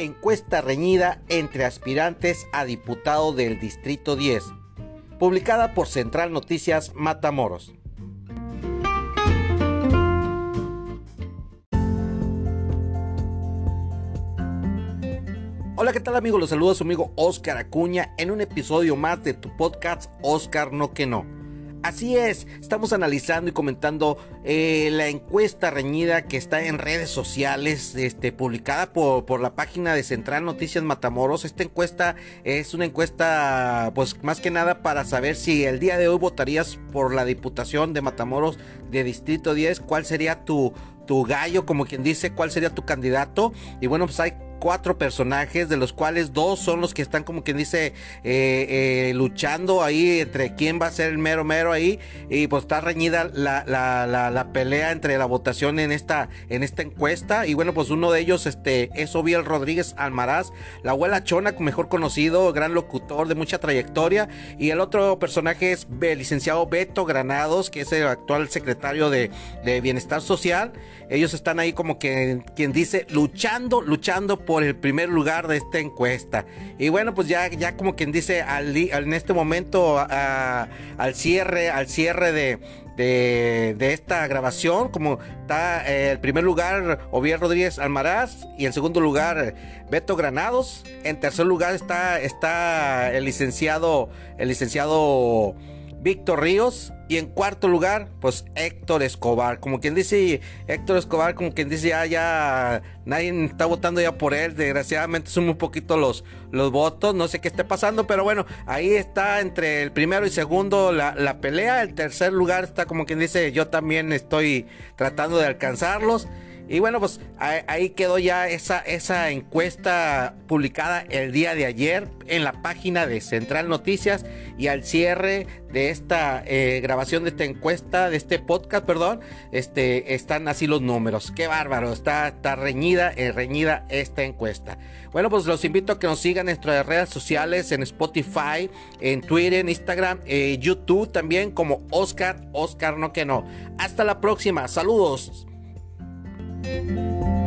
encuesta reñida entre aspirantes a diputado del Distrito 10, publicada por Central Noticias Matamoros. Hola, ¿qué tal amigos? Los saluda su amigo Oscar Acuña en un episodio más de tu podcast Oscar No Que No. Así es, estamos analizando y comentando eh, la encuesta reñida que está en redes sociales, este, publicada por, por, la página de Central Noticias Matamoros. Esta encuesta es una encuesta, pues más que nada para saber si el día de hoy votarías por la Diputación de Matamoros de Distrito 10, cuál sería tu, tu gallo, como quien dice, cuál sería tu candidato. Y bueno, pues hay cuatro personajes, de los cuales dos son los que están como quien dice eh, eh, luchando ahí entre quién va a ser el mero mero ahí. Y pues está reñida la, la, la, pelea entre la votación en esta, en esta encuesta. Y bueno, pues uno de ellos este, es Oviel Rodríguez Almaraz, la abuela Chona, mejor conocido, gran locutor de mucha trayectoria. Y el otro personaje es el licenciado Beto Granados, que es el actual secretario de, de Bienestar Social. Ellos están ahí como que quien dice luchando, luchando por el primer lugar de esta encuesta. Y bueno, pues ya, ya como quien dice, al, en este momento, al cierre, al cierre de, de, esta grabación, como está eh, el primer lugar Ovier Rodríguez Almaraz y en segundo lugar Beto Granados. En tercer lugar está, está el licenciado, el licenciado Víctor Ríos. Y en cuarto lugar, pues Héctor Escobar. Como quien dice, Héctor Escobar, como quien dice, ya, ya nadie está votando ya por él. Desgraciadamente son un poquito los, los votos. No sé qué esté pasando, pero bueno, ahí está entre el primero y segundo la, la pelea. El tercer lugar está como quien dice, yo también estoy tratando de alcanzarlos. Y bueno, pues ahí quedó ya esa, esa encuesta publicada el día de ayer en la página de Central Noticias y al cierre de esta eh, grabación de esta encuesta, de este podcast, perdón, este, están así los números. Qué bárbaro, está, está reñida, eh, reñida esta encuesta. Bueno, pues los invito a que nos sigan en nuestras redes sociales, en Spotify, en Twitter, en Instagram, eh, YouTube también como Oscar, Oscar no que no. Hasta la próxima, saludos. Bye.